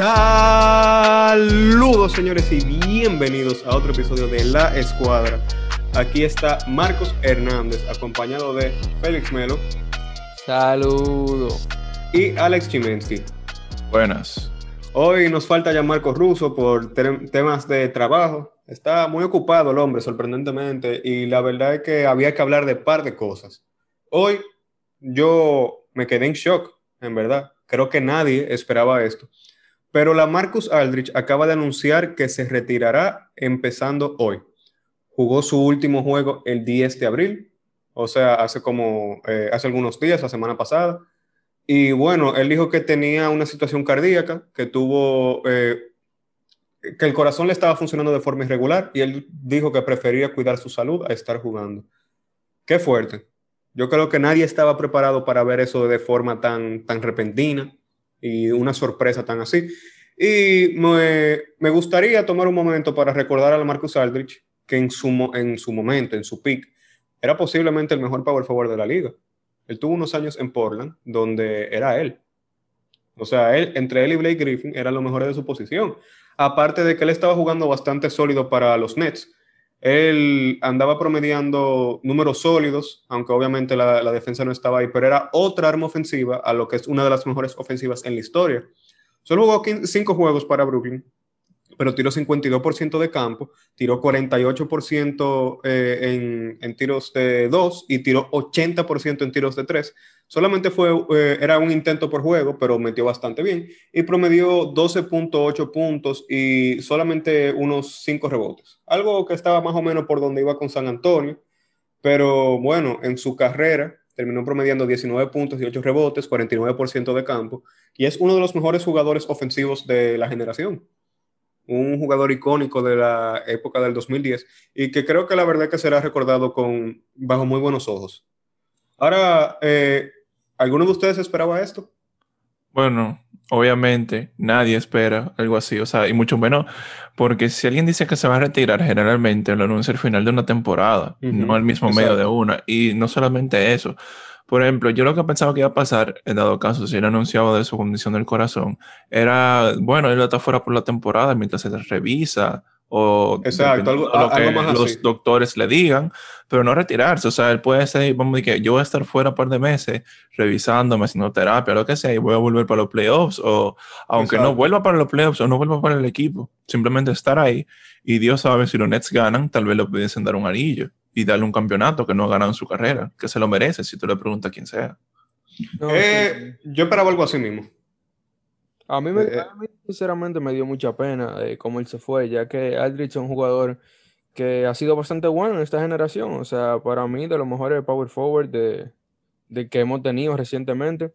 Saludos señores y bienvenidos a otro episodio de La Escuadra. Aquí está Marcos Hernández acompañado de Félix Melo. Saludos. Y Alex Chimensky. Buenas. Hoy nos falta ya Marcos Russo por temas de trabajo. Está muy ocupado el hombre, sorprendentemente, y la verdad es que había que hablar de par de cosas. Hoy yo me quedé en shock, en verdad. Creo que nadie esperaba esto. Pero la Marcus Aldrich acaba de anunciar que se retirará empezando hoy. Jugó su último juego el 10 de abril, o sea, hace como, eh, hace algunos días, la semana pasada. Y bueno, él dijo que tenía una situación cardíaca, que tuvo, eh, que el corazón le estaba funcionando de forma irregular y él dijo que prefería cuidar su salud a estar jugando. Qué fuerte. Yo creo que nadie estaba preparado para ver eso de forma tan, tan repentina y una sorpresa tan así. Y me, me gustaría tomar un momento para recordar a Marcus Aldrich que en su, en su momento, en su peak, era posiblemente el mejor power forward de la liga. Él tuvo unos años en Portland donde era él. O sea, él, entre él y Blake Griffin eran los mejores de su posición. Aparte de que él estaba jugando bastante sólido para los Nets. Él andaba promediando números sólidos, aunque obviamente la, defensa no estaba ahí, pero era otra arma ofensiva a lo que es una de las mejores ofensivas en la historia. Solo jugó cinco juegos para Brooklyn, pero tiró 52% de campo, tiró 48% eh, en, en, tiros de dos y tiró 80% en tiros de tres. Solamente fue, eh, era un intento por juego, pero metió bastante bien y promedió 12.8 puntos y solamente unos 5 rebotes. Algo que estaba más o menos por donde iba con San Antonio, pero bueno, en su carrera terminó promediando 19 puntos y 8 rebotes, 49% de campo, y es uno de los mejores jugadores ofensivos de la generación un jugador icónico de la época del 2010 y que creo que la verdad que será recordado con, bajo muy buenos ojos. Ahora, eh, ¿alguno de ustedes esperaba esto? Bueno, obviamente nadie espera algo así, o sea, y mucho menos porque si alguien dice que se va a retirar, generalmente lo anuncia al final de una temporada, no al mismo medio de una. Y no solamente eso, por ejemplo, yo lo que pensaba que iba a pasar, en dado caso, si era anunciado de su condición del corazón, era, bueno, él está fuera por la temporada mientras se revisa o, Exacto, algo, lo que los doctores le digan, pero no retirarse. O sea, él puede ser, vamos a decir que yo voy a estar fuera un par de meses revisándome, haciendo terapia, lo que sea, y voy a volver para los playoffs, o aunque no vuelva para los playoffs o no vuelva para el equipo, simplemente estar ahí. Y Dios sabe si los Nets ganan, tal vez le pudiesen dar un anillo y darle un campeonato que no ha ganado en su carrera, que se lo merece si tú le preguntas a quién sea. Eh, yo esperaba algo así mismo. A mí, me, eh, sinceramente me dio mucha pena de cómo él se fue, ya que Aldrich es un jugador que ha sido bastante bueno en esta generación. O sea, para mí, de los mejores power forward de, de que hemos tenido recientemente.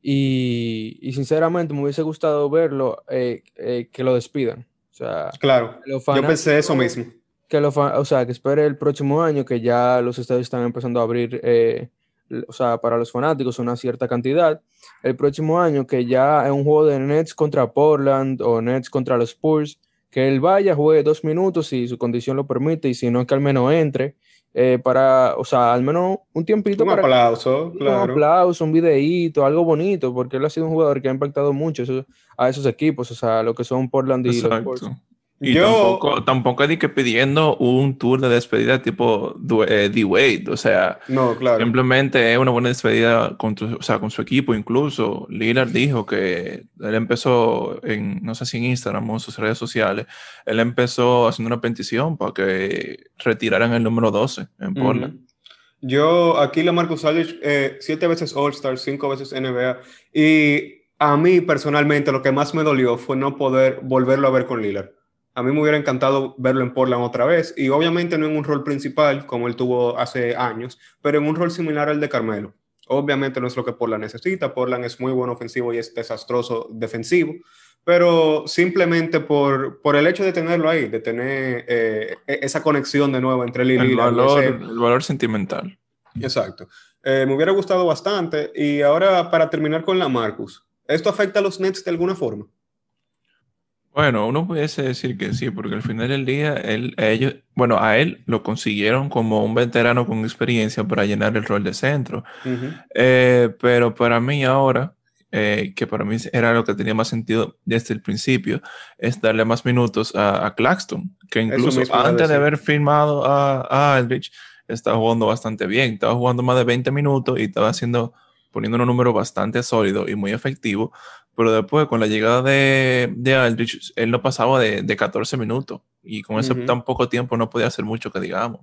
Y, y, sinceramente me hubiese gustado verlo, eh, que lo despidan. O sea, claro, yo pensé eso mismo que lo, o sea, que espere el próximo año, que ya los estadios están empezando a abrir, eh, o sea, para los fanáticos una cierta cantidad. El próximo año, que ya es un juego de Nets contra Portland o Nets contra los Spurs, que él vaya, juegue dos minutos si su condición lo permite y si no, que al menos entre. Eh, para, o sea, al menos un tiempito. Un aplauso, claro. Un aplauso, un videíto, algo bonito, porque él ha sido un jugador que ha impactado mucho a esos equipos, o sea, lo que son Portland y los Spurs. Y tampoco, tampoco es que pidiendo un tour de despedida tipo eh, D-Wade. O sea, no, claro. simplemente es una buena despedida con, o sea, con su equipo. Incluso Lillard dijo que él empezó en, no sé si en Instagram o en sus redes sociales, él empezó haciendo una petición para que retiraran el número 12 en Portland. Yo, aquí la Marcus Aldridge, eh, siete veces All-Star, cinco veces NBA. Y a mí personalmente lo que más me dolió fue no poder volverlo a ver con Lillard a mí me hubiera encantado verlo en Portland otra vez, y obviamente no en un rol principal como él tuvo hace años, pero en un rol similar al de Carmelo. Obviamente no es lo que Portland necesita, Portland es muy buen ofensivo y es desastroso defensivo, pero simplemente por, por el hecho de tenerlo ahí, de tener eh, e-, esa conexión de nuevo entre él y el valor, el valor sentimental. Exacto. Eh, me hubiera gustado bastante. Y ahora, para terminar con la Marcus, ¿esto afecta a los Nets de alguna forma? Bueno, uno pudiese decir que sí, porque al final del día, él, ellos, bueno, a él lo consiguieron como un veterano con experiencia para llenar el rol de centro. Eh, pero para mí ahora, eh, que para mí era lo que tenía más sentido desde el principio, es darle más minutos a, Claxton, que incluso antes de haber firmado a, a Aldrich, estaba jugando bastante bien, estaba jugando más de 20 minutos y estaba haciendo, poniendo un número bastante sólido y muy efectivo, pero después con la llegada de, de Aldrich, él no pasaba de, de 14 minutos y con ese tan poco tiempo no podía hacer mucho que digamos.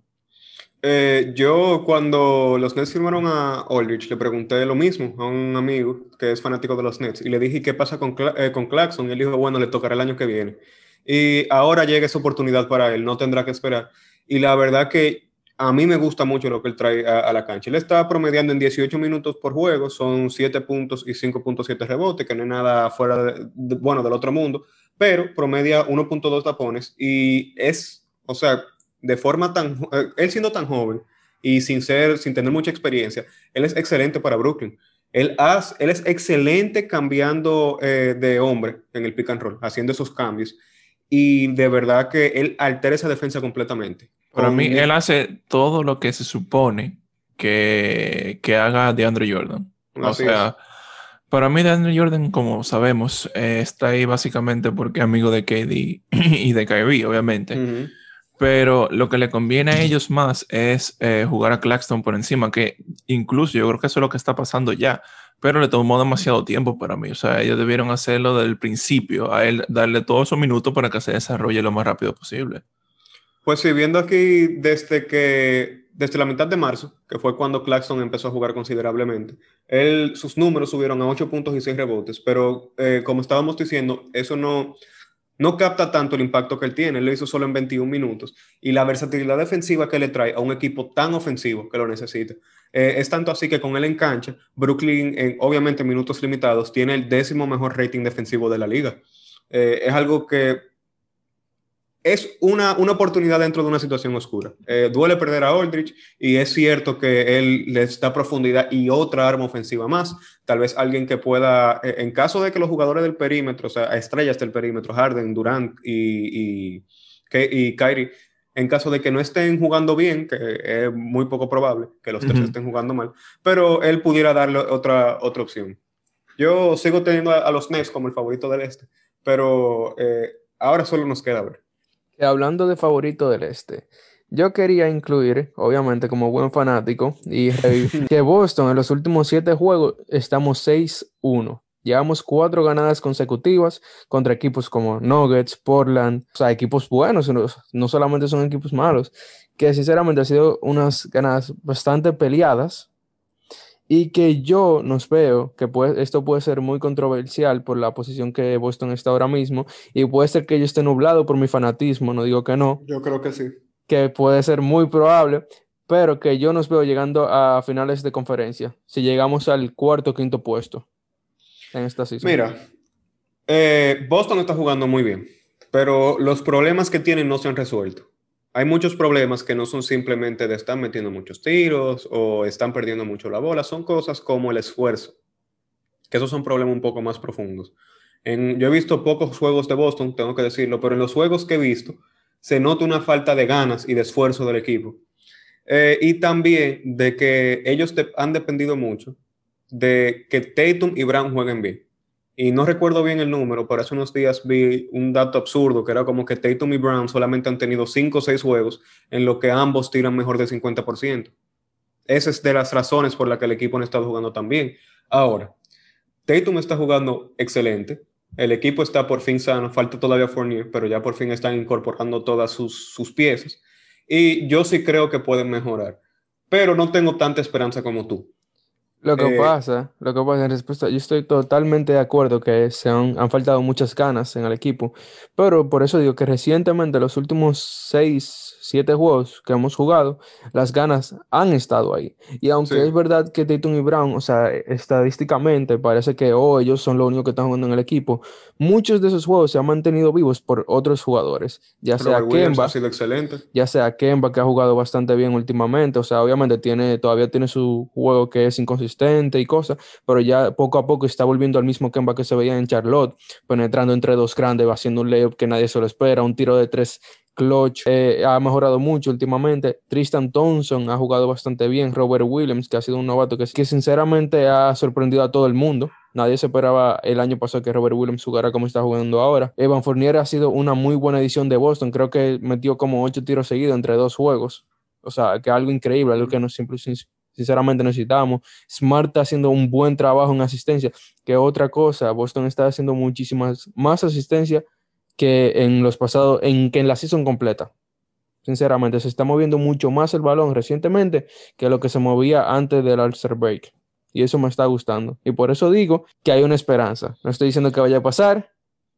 Eh, yo cuando los Nets firmaron a Aldrich le pregunté lo mismo a un amigo que es fanático de los Nets y le dije qué pasa con, eh, con Claxton y él dijo bueno le tocará el año que viene y ahora llega esa oportunidad para él no tendrá que esperar. Y la verdad que a mí me gusta mucho lo que él trae a, la cancha él está promediando en 18 minutos por juego son 7 puntos y 5.7 rebotes que no es nada fuera bueno del otro mundo pero promedia 1.2 tapones y es o sea de forma tan, eh, él siendo tan joven y sin ser, sin tener mucha experiencia, él es excelente para Brooklyn. Él, él es excelente cambiando eh, de hombre en el pick and roll, haciendo esos cambios. Y de verdad que él altera esa defensa completamente. Para mí, él hace todo lo que se supone que, que haga de Andrew Jordan. o sea, para mí, de Andrew Jordan, como sabemos, eh, está ahí básicamente porque es amigo de KD y de Kyrie, obviamente. Pero lo que le conviene a ellos más es eh, jugar a Claxton por encima, que incluso yo creo que eso es lo que está pasando ya, pero le tomó demasiado tiempo para mí. O sea, ellos debieron hacerlo del principio, a él darle todos esos minutos para que se desarrolle lo más rápido posible. Pues sí, viendo aquí desde que, desde la mitad de marzo, que fue cuando Claxton empezó a jugar considerablemente, él, sus números subieron a 8 puntos y 6 rebotes, pero eh, como estábamos diciendo, eso no, no capta tanto el impacto que él tiene, él lo hizo solo en 21 minutos. Y la versatilidad defensiva que le trae a un equipo tan ofensivo que lo necesita. Eh, es tanto así que con él en cancha, Brooklyn, en, obviamente en minutos limitados, tiene el décimo mejor rating defensivo de la liga. Eh, es algo que es una, una, oportunidad dentro de una situación oscura. Eh, duele perder a Aldrich y es cierto que él les da profundidad y otra arma ofensiva más. Tal vez alguien que pueda, eh, en caso de que los jugadores del perímetro, o sea, estrellas del perímetro, Harden, Durant y, y, y Kyrie, en caso de que no estén jugando bien, que es muy poco probable que los tres estén jugando mal, pero él pudiera darle otra, otra opción. Yo sigo teniendo a, los Nets como el favorito del este, pero eh, ahora solo nos queda ver hablando de favorito del este, yo quería incluir, obviamente como buen fanático, y que Boston en los últimos siete juegos estamos 6-1. Llevamos cuatro ganadas consecutivas contra equipos como Nuggets, Portland, o sea, equipos buenos, no, solamente son equipos malos, que sinceramente han sido unas ganadas bastante peleadas, y que yo nos veo que puede, esto puede ser muy controversial por la posición que Boston está ahora mismo y puede ser que yo esté nublado por mi fanatismo, no digo que no. Yo creo que sí. Que puede ser muy probable, pero que yo nos veo llegando a finales de conferencia, si llegamos al cuarto o quinto puesto en esta season. Mira, eh, Boston está jugando muy bien, pero los problemas que tienen no se han resuelto hay muchos problemas que no son simplemente de estar metiendo muchos tiros o están perdiendo mucho la bola, son cosas como el esfuerzo, que esos son problemas un poco más profundos. En, yo he visto pocos juegos de Boston, tengo que decirlo, pero en los juegos que he visto se nota una falta de ganas y de esfuerzo del equipo. Eh, y también de que ellos han dependido mucho de que Tatum y Brown jueguen bien y no recuerdo bien el número, pero hace unos días vi un dato absurdo que era como que Tatum y Brown solamente han tenido 5 o 6 juegos en lo que ambos tiran mejor del 50%. Esa es de las razones por las que el equipo no estado jugando tan bien. Ahora, Tatum está jugando excelente. El equipo está por fin sano, falta todavía Fournier, pero ya por fin están incorporando todas sus, sus piezas. Y yo sí creo que pueden mejorar, pero no tengo tanta esperanza como tú. Lo que eh, pasa, lo que pasa en respuesta, yo estoy totalmente de acuerdo que se han, han, faltado muchas ganas en el equipo, pero por eso digo que recientemente, los últimos seis, siete juegos que hemos jugado, las ganas han estado ahí. Y aunque es verdad que Tatum y Brown, o sea, estadísticamente parece que oh, ellos son los únicos que están jugando en el equipo, muchos de esos juegos se han mantenido vivos por otros jugadores, ya sea Kemba, excelente. ya sea Kemba que ha jugado bastante bien últimamente, o sea, obviamente tiene, todavía tiene su juego que es inconsistente y cosas, pero ya poco a poco está volviendo al mismo Kemba que se veía en Charlotte, penetrando entre dos grandes, haciendo un layup que nadie se lo espera, un tiro de tres clutch eh, ha mejorado mucho últimamente. Tristan Thompson ha jugado bastante bien. Robert Williams, que ha sido un novato que, que sinceramente ha sorprendido a todo el mundo. Nadie se esperaba el año pasado que Robert Williams jugara como está jugando ahora. Evan Fournier ha sido una muy buena edición de Boston. Creo que metió como ocho tiros seguidos entre dos juegos. O sea, que algo increíble, algo que nos sinceramente necesitamos. Smart está haciendo un buen trabajo en asistencia, que otra cosa, Boston está haciendo muchísimas más asistencia que en los pasados, en que en la season completa. Sinceramente, se está moviendo mucho más el balón recientemente que lo que se movía antes del all Break. Y eso me está gustando. Y por eso digo que hay una esperanza. No estoy diciendo que vaya a pasar,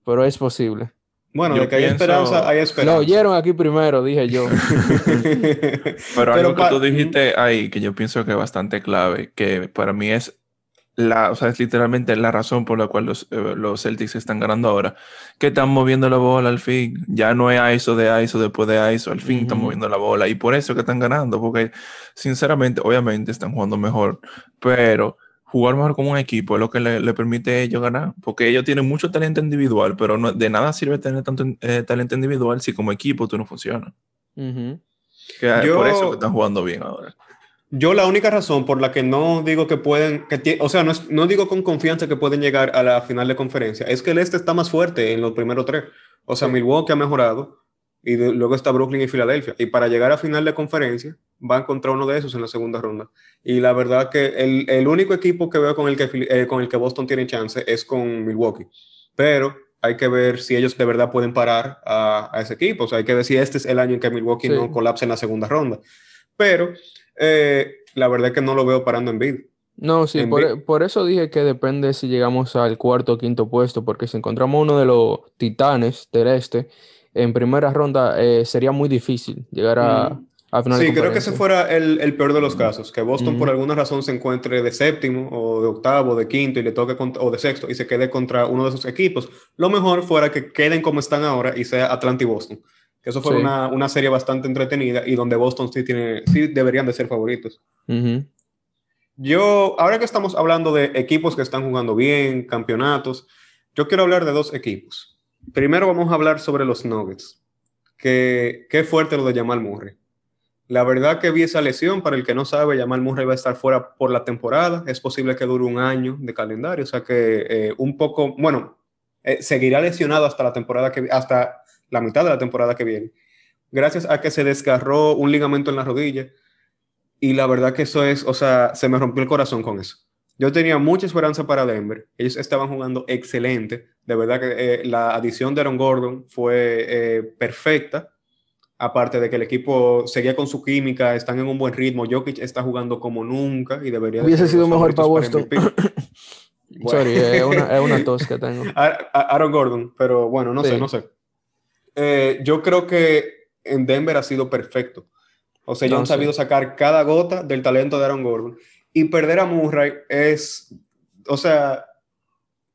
pero es posible. Bueno, de que hay esperanza, hay esperanza. Lo oyeron aquí primero, dije yo. pero algo que tú dijiste ahí, que yo pienso que es bastante clave, que para mí es la, o sea, es literalmente la razón por la cual los, eh, los Celtics están ganando ahora. Que están moviendo la bola al fin. Ya no es ISO de ISO después de ISO. Al fin están moviendo la bola. Y por eso que están ganando. Porque, sinceramente, obviamente están jugando mejor. Pero jugar mejor como un equipo es lo que le, permite a ellos ganar. Porque ellos tienen mucho talento individual. Pero no, de nada sirve tener tanto eh, talento individual si como equipo tú no funcionas. que, Por eso que están jugando bien ahora. Yo la única razón por la que no digo que pueden, que o sea, no, no, digo con confianza que pueden llegar a la final de conferencia, es que el este está más fuerte en los primeros tres. O sea, Milwaukee ha mejorado y luego está Brooklyn y Filadelfia. Y para llegar a final de conferencia van contra uno de esos en la segunda ronda. Y la verdad que el, el único equipo que veo con el que, eh, con el que Boston tiene chance es con Milwaukee. Pero hay que ver si ellos de verdad pueden parar a, a ese equipo. O sea, hay que ver si este es el año en que Milwaukee no colapse en la segunda ronda. Pero eh, la verdad es que no lo veo parando en bid. No, sí, por, eso dije que depende si llegamos al cuarto o quinto puesto, porque si encontramos uno de los titanes del este en primera ronda, eh, sería muy difícil llegar a, mm. A final Sí, creo que ese fuera el, el, peor de los casos, que Boston por alguna razón se encuentre de séptimo o de octavo, de quinto y le toque o de sexto y se quede contra uno de esos equipos. Lo mejor fuera que queden como están ahora y sea Atlanta y Boston eso fue una, una, serie bastante entretenida y donde Boston sí, tiene, sí deberían de ser favoritos. Yo, ahora que estamos hablando de equipos que están jugando bien, campeonatos, yo quiero hablar de dos equipos. Primero vamos a hablar sobre los Nuggets. Que, qué fuerte lo de Jamal Murray. La verdad que vi esa lesión, para el que no sabe, Jamal Murray va a estar fuera por la temporada. Es posible que dure un año de calendario, o sea que eh, un poco, bueno, eh, seguirá lesionado hasta la temporada que hasta la mitad de la temporada que viene, gracias a que se desgarró un ligamento en la rodilla. Y la verdad que eso es, o sea, se me rompió el corazón con eso. Yo tenía mucha esperanza para Denver. Ellos estaban jugando excelente. De verdad que eh, la adición de Aaron Gordon fue perfecta. Aparte de que el equipo seguía con su química, están en un buen ritmo. Jokic está jugando como nunca y debería. Hubiese sido mejor para Boston. Sorry, es una, tos que tengo. Aaron Gordon, pero bueno, no sé, no sé. Eh, yo creo que en Denver ha sido perfecto. O sea, ellos han sabido sacar cada gota del talento de Aaron Gordon. Y perder a Murray es, o sea,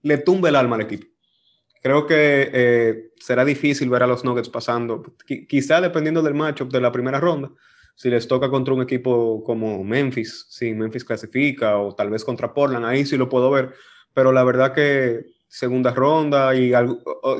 le tumba el alma al equipo. Creo que eh, será difícil ver a los Nuggets pasando, quizá dependiendo del matchup de la primera ronda, si les toca contra un equipo como Memphis, si Memphis clasifica, o tal vez contra Portland, ahí sí lo puedo ver, pero la verdad que segunda ronda y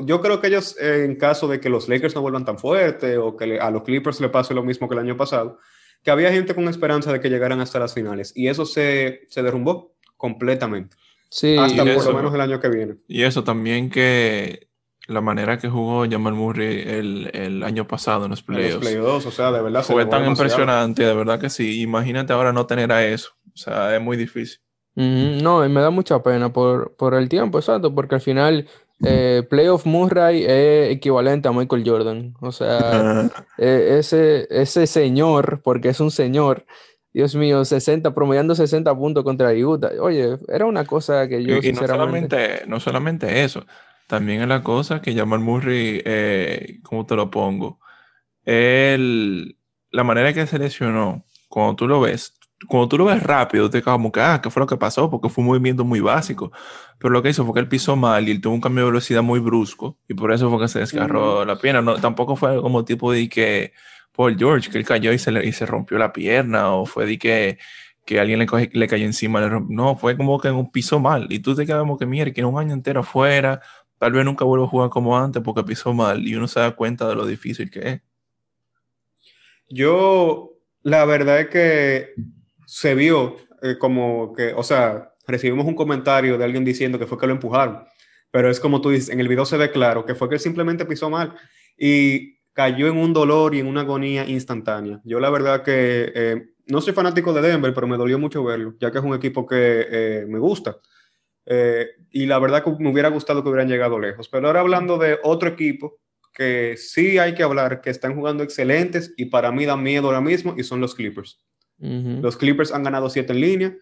yo creo que ellos en caso de que los Lakers no vuelvan tan fuerte o que a los Clippers le pase lo mismo que el año pasado, que había gente con esperanza de que llegaran hasta las finales. Y eso se, se derrumbó completamente. Sí, hasta por lo menos el año que viene. Y eso también que la manera que jugó Jamal Murray el, el año pasado en los playoffs. En los playoffs, o sea, de verdad. Fue tan impresionante, de verdad que sí. Imagínate ahora no tener a eso. O sea, es muy difícil. No, y me da mucha pena por, por el tiempo, exacto, porque al final eh, Playoff Murray es equivalente a Michael Jordan. O sea, e, ese, ese señor, porque es un señor, Dios mío, 60, promediando 60 puntos contra Utah. Oye, era una cosa que yo y, no, solamente, no solamente eso, también es la cosa que Jamal Murray, eh, ¿cómo te lo pongo? El, la manera que se lesionó, cuando tú lo ves, cuando tú lo ves rápido, te como que, ah, ¿qué fue lo que pasó? Porque fue un movimiento muy básico. Pero lo que hizo fue que él pisó mal y él tuvo un cambio de velocidad muy brusco y por eso fue que se desgarró la pierna. No, tampoco fue como tipo de que Paul George, que él cayó y se, y se rompió la pierna o fue de que, que alguien le, le cayó encima. Le no, fue como que un piso mal y tú te quedas como que, mira, que un año entero afuera, tal vez nunca vuelva a jugar como antes porque pisó mal y uno se da cuenta de lo difícil que es. Yo, la verdad es que se vio eh, como que, o sea, recibimos un comentario de alguien diciendo que fue que lo empujaron, pero es como tú dices, en el video se ve claro que fue que él simplemente pisó mal y cayó en un dolor y en una agonía instantánea. Yo la verdad que eh, no soy fanático de Denver, pero me dolió mucho verlo, ya que es un equipo que eh, me gusta. Eh, y la verdad que me hubiera gustado que hubieran llegado lejos. Pero ahora hablando de otro equipo que sí hay que hablar, que están jugando excelentes y para mí dan miedo ahora mismo, y son los Clippers. Los Clippers han ganado siete en línea.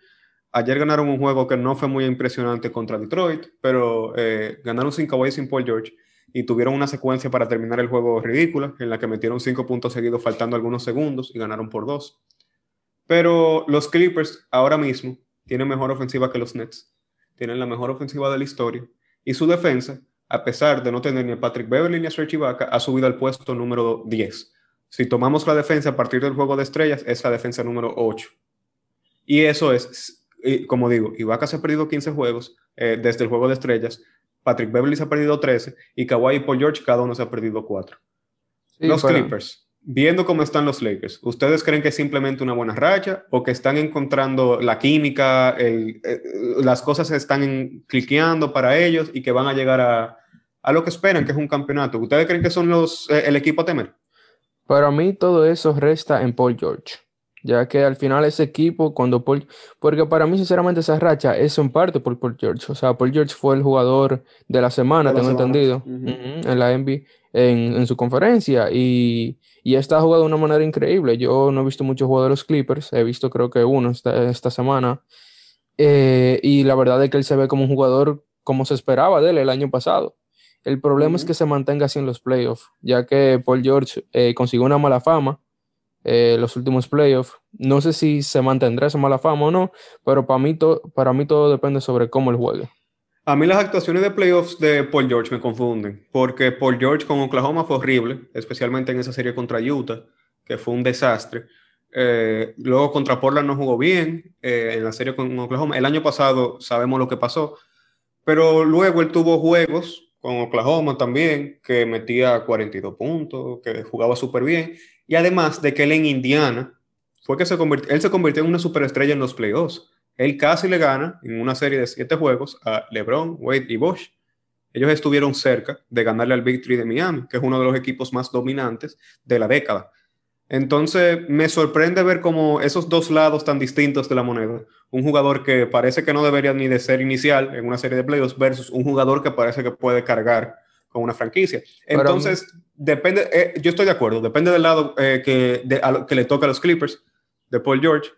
Ayer ganaron un juego que no fue muy impresionante contra Detroit, pero eh, ganaron sin Kawhi sin Paul George y tuvieron una secuencia para terminar el juego ridícula, en la que metieron cinco puntos seguidos faltando algunos segundos y ganaron por dos. Pero los Clippers ahora mismo tienen mejor ofensiva que los Nets, tienen la mejor ofensiva de la historia y su defensa, a pesar de no tener ni a Patrick Beverly ni a Serge Ibaka, ha subido al puesto número 10. Si tomamos la defensa a partir del juego de estrellas, es la defensa número 8. Y eso es, como digo, Ibaka se ha perdido 15 juegos eh, desde el juego de estrellas, Patrick Beverly se ha perdido 13 y Kawhi y Paul George cada uno se ha perdido 4. los Clippers viendo cómo están los Lakers, ¿ustedes creen que es simplemente una buena racha o que están encontrando la química, eh, las cosas se están cliqueando para ellos y que van a llegar a, lo que esperan, que es un campeonato? ¿Ustedes creen que son los, eh, el equipo a temer? Para mí todo eso resta en Paul George, ya que al final ese equipo, cuando Paul, porque para mí sinceramente esa racha es en parte por Paul George, o sea, Paul George fue el jugador de la semana, tengo entendido, en la NBA, en, en su conferencia y y está jugado de una manera increíble. Yo no he visto muchos juegos de los Clippers, he visto creo que uno esta, esta semana. Eh, y la verdad es que él se ve como un jugador como se esperaba de él el año pasado. El problema es que se mantenga así en los playoffs, ya que Paul George eh, consiguió una mala fama eh, los últimos playoffs. No sé si se mantendrá esa mala fama o no, pero para mí, para mí todo depende sobre cómo él juegue. A mí las actuaciones de playoffs de Paul George me confunden, porque Paul George con Oklahoma fue horrible, especialmente en esa serie contra Utah, que fue un desastre. Eh, luego contra Portland no jugó bien eh, en la serie con Oklahoma. El año pasado sabemos lo que pasó, pero luego él tuvo juegos con Oklahoma también, que metía 42 puntos, que jugaba súper bien, y además de que él en Indiana fue que se convirtió, él se convirtió en una superestrella en los playoffs él casi le gana en una serie de siete juegos a LeBron, Wade y Bosch. Ellos estuvieron cerca de ganarle al Victory de Miami, que es uno de los equipos más dominantes de la década. Entonces, me sorprende ver como esos dos lados tan distintos de la moneda. Un jugador que parece que no debería ni de ser inicial en una serie de playoffs versus un jugador que parece que puede cargar con una franquicia. Entonces, depende, eh, yo estoy de acuerdo, depende del lado eh, que, que le toca a los Clippers, de Paul George,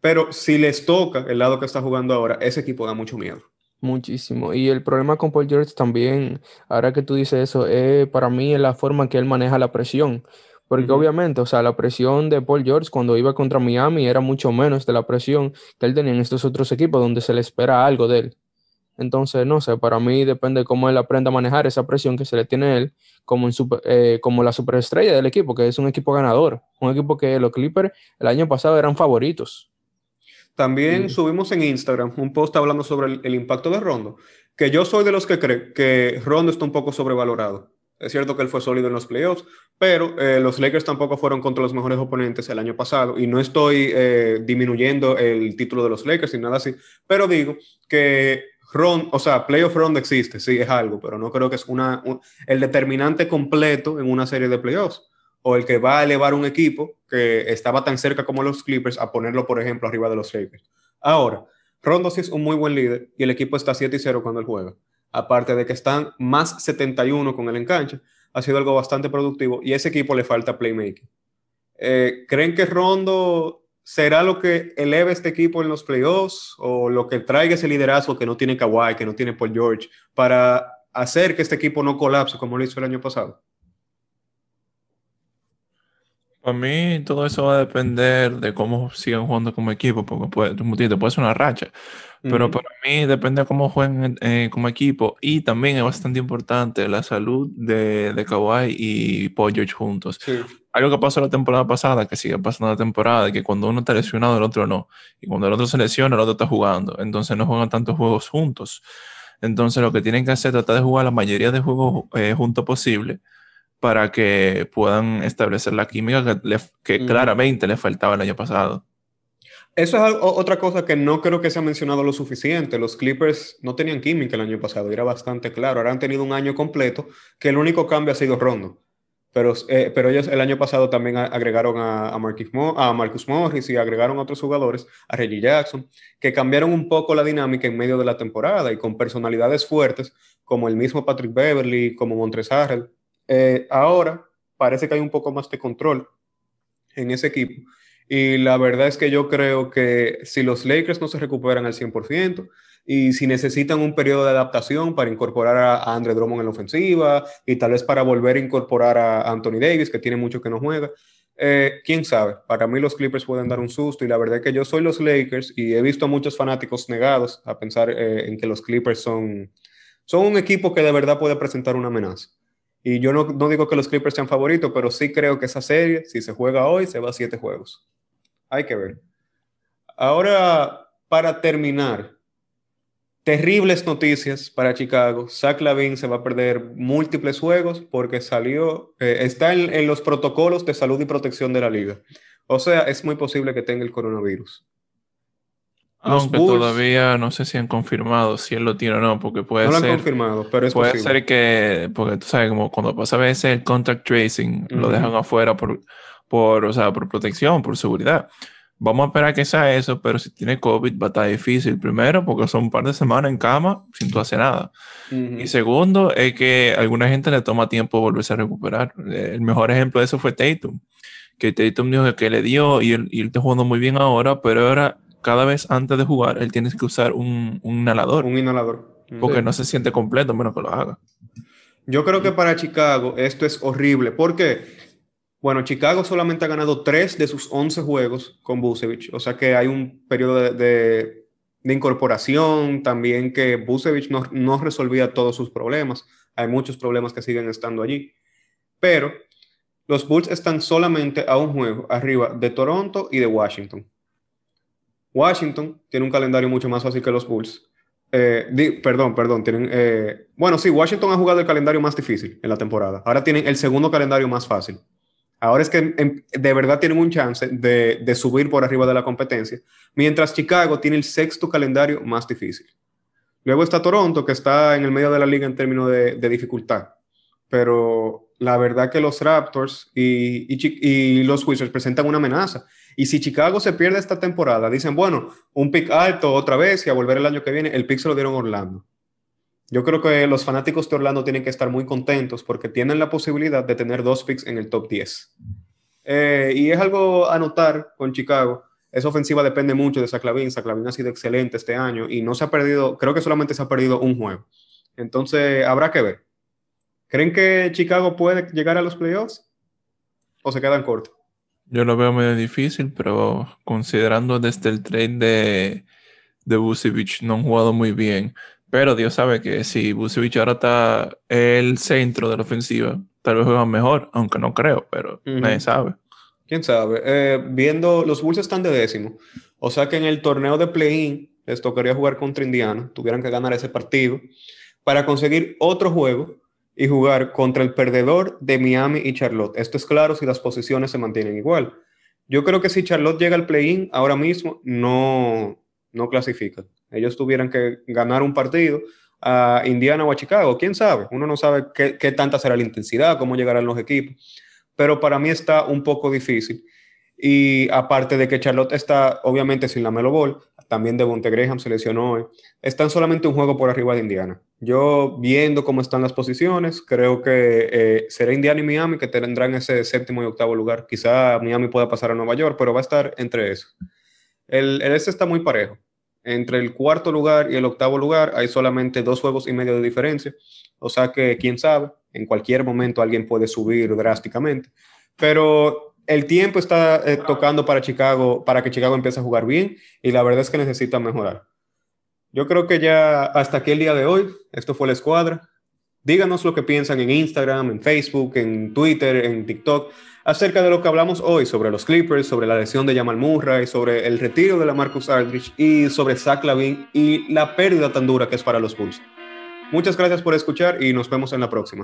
pero si les toca el lado que está jugando ahora, ese equipo da mucho miedo. Muchísimo. Y el problema con Paul George también, ahora que tú dices eso, es para mí es la forma que él maneja la presión. Porque obviamente, o sea, la presión de Paul George cuando iba contra Miami era mucho menos de la presión que él tenía en estos otros equipos donde se le espera algo de él. Entonces, no sé, para mí depende de cómo él aprenda a manejar esa presión que se le tiene a él como, en eh, como la superestrella del equipo, que es un equipo ganador. Un equipo que los Clippers el año pasado eran favoritos. También subimos en Instagram un post hablando sobre el, impacto de Rondo, que yo soy de los que cree que Rondo está un poco sobrevalorado. Es cierto que él fue sólido en los playoffs, pero eh, los Lakers tampoco fueron contra los mejores oponentes el año pasado y no estoy eh, disminuyendo el título de los Lakers ni nada así, pero digo que Ron, o sea, playoff Rondo existe, sí, es algo, pero no creo que es una, el determinante completo en una serie de playoffs o el que va a elevar un equipo que estaba tan cerca como los Clippers a ponerlo, por ejemplo, arriba de los Lakers. Ahora, Rondo sí es un muy buen líder y el equipo está 7 y 0 cuando él juega. Aparte de que están más 71 con el enganche, ha sido algo bastante productivo y a ese equipo le falta playmaking. Eh, ¿Creen que Rondo será lo que eleve este equipo en los playoffs o lo que traiga ese liderazgo que no tiene Kawhi, que no tiene Paul George, para hacer que este equipo no colapse como lo hizo el año pasado? Para mí todo eso va a depender de cómo sigan jugando como equipo, porque puede, puede ser una racha, pero para mí depende de cómo jueguen eh, como equipo y también es bastante importante la salud de, de Kawhi y Paul George juntos. Algo que pasó la temporada pasada, que sigue pasando la temporada, que cuando uno está lesionado el otro no, y cuando el otro se lesiona el otro está jugando, entonces no juegan tantos juegos juntos. Entonces lo que tienen que hacer es tratar de jugar la mayoría de juegos eh, juntos posible para que puedan establecer la química que, claramente le faltaba el año pasado. Eso es otra cosa que no creo que se ha mencionado lo suficiente. Los Clippers no tenían química el año pasado, era bastante claro. Ahora han tenido un año completo que el único cambio ha sido Rondo. Pero, eh, pero ellos el año pasado también agregaron a, a, Marcus Morris y agregaron a otros jugadores, a Reggie Jackson, que cambiaron un poco la dinámica en medio de la temporada y con personalidades fuertes, como el mismo Patrick Beverly, como Montres Harrell. Eh, ahora parece que hay un poco más de control en ese equipo y la verdad es que yo creo que si los Lakers no se recuperan al 100% y si necesitan un periodo de adaptación para incorporar a, Andre Drummond en la ofensiva y tal vez para volver a incorporar a Anthony Davis, que tiene mucho que no juega, eh, quién sabe. Para mí los Clippers pueden dar un susto y la verdad es que yo soy los Lakers y he visto a muchos fanáticos negados a pensar eh, en que los Clippers son, son un equipo que de verdad puede presentar una amenaza. Y yo no, no digo que los Clippers sean favoritos, pero sí creo que esa serie, si se juega hoy, se va a siete juegos. Hay que ver. Ahora, para terminar, terribles noticias para Chicago. Zach Lavin se va a perder múltiples juegos porque salió, eh, está en, los protocolos de salud y protección de la liga. O sea, es muy posible que tenga el coronavirus. Aunque todavía no sé si han confirmado si él lo tiene o no, porque puede ser. No lo han confirmado, pero es Puede ser que, porque tú sabes, como cuando pasa a veces el contact tracing, lo dejan afuera por por, o sea, por protección, por seguridad. Vamos a esperar que sea eso, pero si tiene COVID va a estar difícil. Primero, porque son un par de semanas en cama sin tú hacer nada. Y segundo, es que a alguna gente le toma tiempo volverse a recuperar. El mejor ejemplo de eso fue Tatum. Que Tatum dijo que le dio y él, está jugando muy bien ahora, pero ahora, cada vez antes de jugar, él tiene que usar un, un inhalador. Un inhalador. Porque no se siente completo, menos que lo haga. Yo creo que para Chicago esto es horrible. porque bueno, Chicago solamente ha ganado tres de sus 11 juegos con Busevich, o sea que hay un periodo de, incorporación, también que Busevich no, no, resolvía todos sus problemas, hay muchos problemas que siguen estando allí, pero los Bulls están solamente a un juego arriba de Toronto y de Washington. Washington tiene un calendario mucho más fácil que los Bulls. Eh, perdón, perdón, tienen... Eh, bueno, sí, Washington ha jugado el calendario más difícil en la temporada, ahora tienen el segundo calendario más fácil. Ahora es que de verdad tienen un chance de, subir por arriba de la competencia, mientras Chicago tiene el sexto calendario más difícil. Luego está Toronto, que está en el medio de la liga en términos de, dificultad. Pero la verdad que los Raptors y, y, los Wizards presentan una amenaza. Y si Chicago se pierde esta temporada, dicen, bueno, un pick alto otra vez y a volver el año que viene, el pick se lo dieron Orlando. Yo creo que los fanáticos de Orlando tienen que estar muy contentos porque tienen la posibilidad de tener dos picks en el top 10. Eh, y es algo a notar con Chicago. Esa ofensiva depende mucho de Saclavin. Saclavin ha sido excelente este año y no se ha perdido, creo que solamente se ha perdido un juego. Entonces, habrá que ver. ¿Creen que Chicago puede llegar a los playoffs? ¿O se quedan cortos? Yo lo veo medio difícil, pero considerando desde el trade de, de Vucevic no han jugado muy bien. Pero Dios sabe que si Busevich ahora está el centro de la ofensiva, tal vez juegan mejor, aunque no creo, pero nadie sabe. ¿Quién sabe? Eh, viendo, los Bulls están de décimo. O sea que en el torneo de play-in les tocaría jugar contra Indiana. Tuvieran que ganar ese partido para conseguir otro juego y jugar contra el perdedor de Miami y Charlotte. Esto es claro si las posiciones se mantienen igual. Yo creo que si Charlotte llega al play-in ahora mismo, no, no clasifican ellos tuvieran que ganar un partido a Indiana o a Chicago, quién sabe, uno no sabe qué, tanta será la intensidad, cómo llegarán los equipos, pero para mí está un poco difícil. Y aparte de que Charlotte está obviamente sin la Melo Ball, también de Monte Graham se lesionó hoy, están solamente un juego por arriba de Indiana. Yo viendo cómo están las posiciones, creo que eh, será Indiana y Miami que tendrán ese séptimo y octavo lugar. Quizá Miami pueda pasar a Nueva York, pero va a estar entre eso. El, el este está muy parejo entre el cuarto lugar y el octavo lugar hay solamente dos juegos y medio de diferencia. O sea que, quién sabe, en cualquier momento alguien puede subir drásticamente. Pero el tiempo está eh, tocando para Chicago, para que Chicago empiece a jugar bien y la verdad es que necesita mejorar. Yo creo que ya hasta aquí el día de hoy, esto fue la escuadra. Díganos lo que piensan en Instagram, en Facebook, en Twitter, en TikTok acerca de lo que hablamos hoy sobre los Clippers, sobre la lesión de Jamal Murray, sobre el retiro de la Marcus Aldridge y sobre Zach Lavin y la pérdida tan dura que es para los Bulls. Muchas gracias por escuchar y nos vemos en la próxima.